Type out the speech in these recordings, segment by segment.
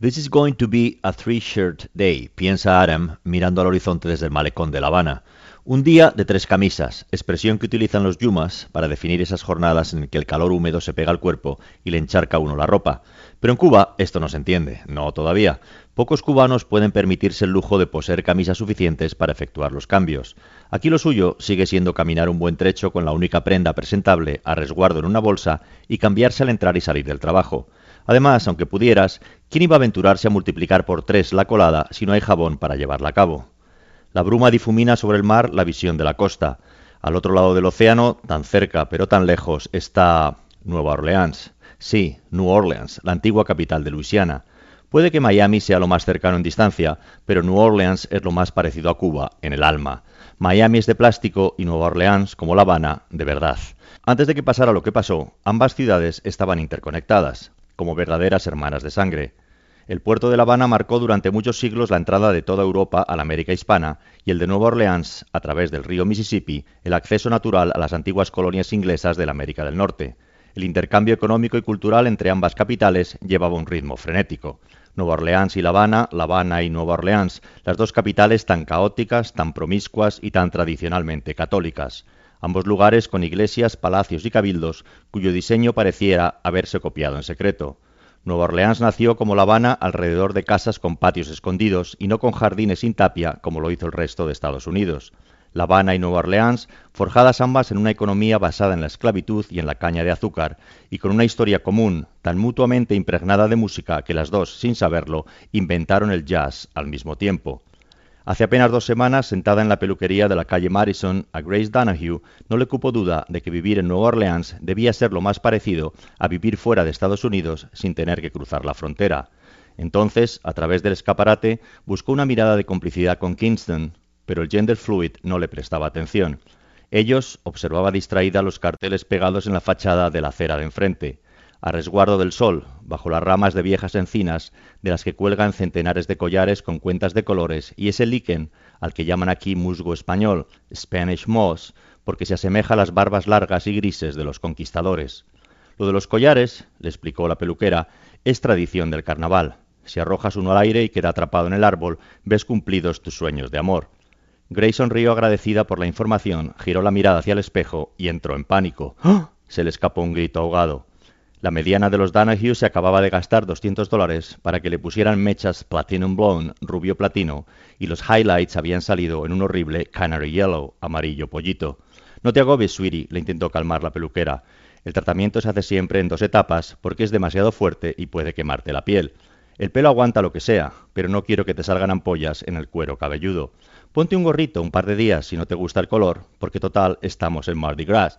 This is going to be a three-shirt day, piensa Adam mirando al horizonte desde el malecón de La Habana. Un día de tres camisas, expresión que utilizan los yumas para definir esas jornadas en que el calor húmedo se pega al cuerpo y le encharca a uno la ropa. Pero en Cuba esto no se entiende, no todavía. Pocos cubanos pueden permitirse el lujo de poseer camisas suficientes para efectuar los cambios. Aquí lo suyo sigue siendo caminar un buen trecho con la única prenda presentable a resguardo en una bolsa y cambiarse al entrar y salir del trabajo. Además, aunque pudieras, ¿quién iba a aventurarse a multiplicar por tres la colada si no hay jabón para llevarla a cabo? La bruma difumina sobre el mar la visión de la costa. Al otro lado del océano, tan cerca pero tan lejos, está Nueva Orleans. Sí, New Orleans, la antigua capital de Luisiana. Puede que Miami sea lo más cercano en distancia, pero New Orleans es lo más parecido a Cuba en el alma. Miami es de plástico y Nueva Orleans, como La Habana, de verdad. Antes de que pasara lo que pasó, ambas ciudades estaban interconectadas como verdaderas hermanas de sangre. El puerto de La Habana marcó durante muchos siglos la entrada de toda Europa a la América hispana y el de Nueva Orleans, a través del río Mississippi, el acceso natural a las antiguas colonias inglesas de la América del Norte. El intercambio económico y cultural entre ambas capitales llevaba un ritmo frenético. Nueva Orleans y La Habana, La Habana y Nueva Orleans, las dos capitales tan caóticas, tan promiscuas y tan tradicionalmente católicas ambos lugares con iglesias, palacios y cabildos, cuyo diseño pareciera haberse copiado en secreto. Nueva Orleans nació como La Habana alrededor de casas con patios escondidos y no con jardines sin tapia como lo hizo el resto de Estados Unidos. La Habana y Nueva Orleans, forjadas ambas en una economía basada en la esclavitud y en la caña de azúcar, y con una historia común, tan mutuamente impregnada de música que las dos, sin saberlo, inventaron el jazz al mismo tiempo. Hace apenas dos semanas, sentada en la peluquería de la calle Madison, a Grace Donahue no le cupo duda de que vivir en Nueva Orleans debía ser lo más parecido a vivir fuera de Estados Unidos sin tener que cruzar la frontera. Entonces, a través del escaparate, buscó una mirada de complicidad con Kingston, pero el gender fluid no le prestaba atención. Ellos observaba distraída los carteles pegados en la fachada de la acera de enfrente a resguardo del sol, bajo las ramas de viejas encinas, de las que cuelgan centenares de collares con cuentas de colores, y ese líquen, al que llaman aquí musgo español, Spanish moss, porque se asemeja a las barbas largas y grises de los conquistadores. Lo de los collares, le explicó la peluquera, es tradición del carnaval. Si arrojas uno al aire y queda atrapado en el árbol, ves cumplidos tus sueños de amor. Gray sonrió agradecida por la información, giró la mirada hacia el espejo y entró en pánico. ¡Ah! Se le escapó un grito ahogado. La mediana de los Donahue se acababa de gastar 200 dólares para que le pusieran mechas Platinum Blonde, rubio platino, y los highlights habían salido en un horrible Canary Yellow, amarillo pollito. No te agobies, sweetie, le intentó calmar la peluquera. El tratamiento se hace siempre en dos etapas porque es demasiado fuerte y puede quemarte la piel. El pelo aguanta lo que sea, pero no quiero que te salgan ampollas en el cuero cabelludo. Ponte un gorrito un par de días si no te gusta el color, porque total estamos en Mardi Gras.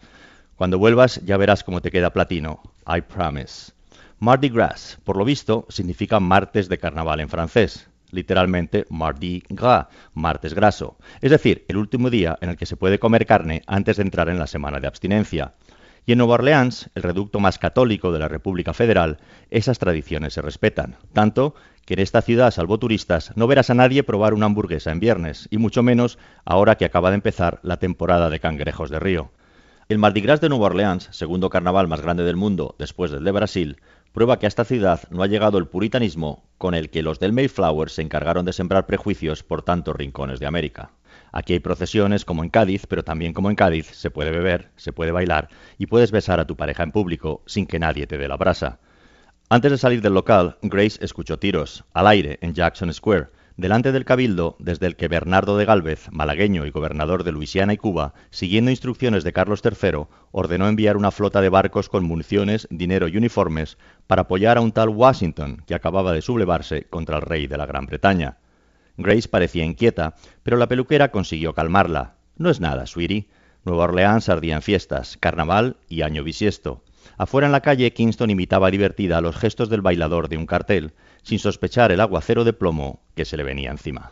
Cuando vuelvas ya verás cómo te queda platino. I promise. Mardi Gras, por lo visto, significa martes de carnaval en francés. Literalmente Mardi Gras, martes graso. Es decir, el último día en el que se puede comer carne antes de entrar en la semana de abstinencia. Y en Nueva Orleans, el reducto más católico de la República Federal, esas tradiciones se respetan. Tanto que en esta ciudad, salvo turistas, no verás a nadie probar una hamburguesa en viernes, y mucho menos ahora que acaba de empezar la temporada de cangrejos de río. El Mardi Gras de Nueva Orleans, segundo carnaval más grande del mundo después del de Brasil, prueba que a esta ciudad no ha llegado el puritanismo con el que los del Mayflower se encargaron de sembrar prejuicios por tantos rincones de América. Aquí hay procesiones como en Cádiz, pero también como en Cádiz se puede beber, se puede bailar y puedes besar a tu pareja en público sin que nadie te dé la brasa. Antes de salir del local, Grace escuchó tiros, al aire, en Jackson Square, delante del cabildo desde el que Bernardo de Gálvez, malagueño y gobernador de Luisiana y Cuba, siguiendo instrucciones de Carlos III, ordenó enviar una flota de barcos con municiones, dinero y uniformes para apoyar a un tal Washington que acababa de sublevarse contra el rey de la Gran Bretaña. Grace parecía inquieta, pero la peluquera consiguió calmarla. No es nada, sweetie. Nueva Orleans ardía en fiestas, carnaval y año bisiesto. Afuera en la calle, Kingston imitaba divertida los gestos del bailador de un cartel, sin sospechar el aguacero de plomo que se le venía encima.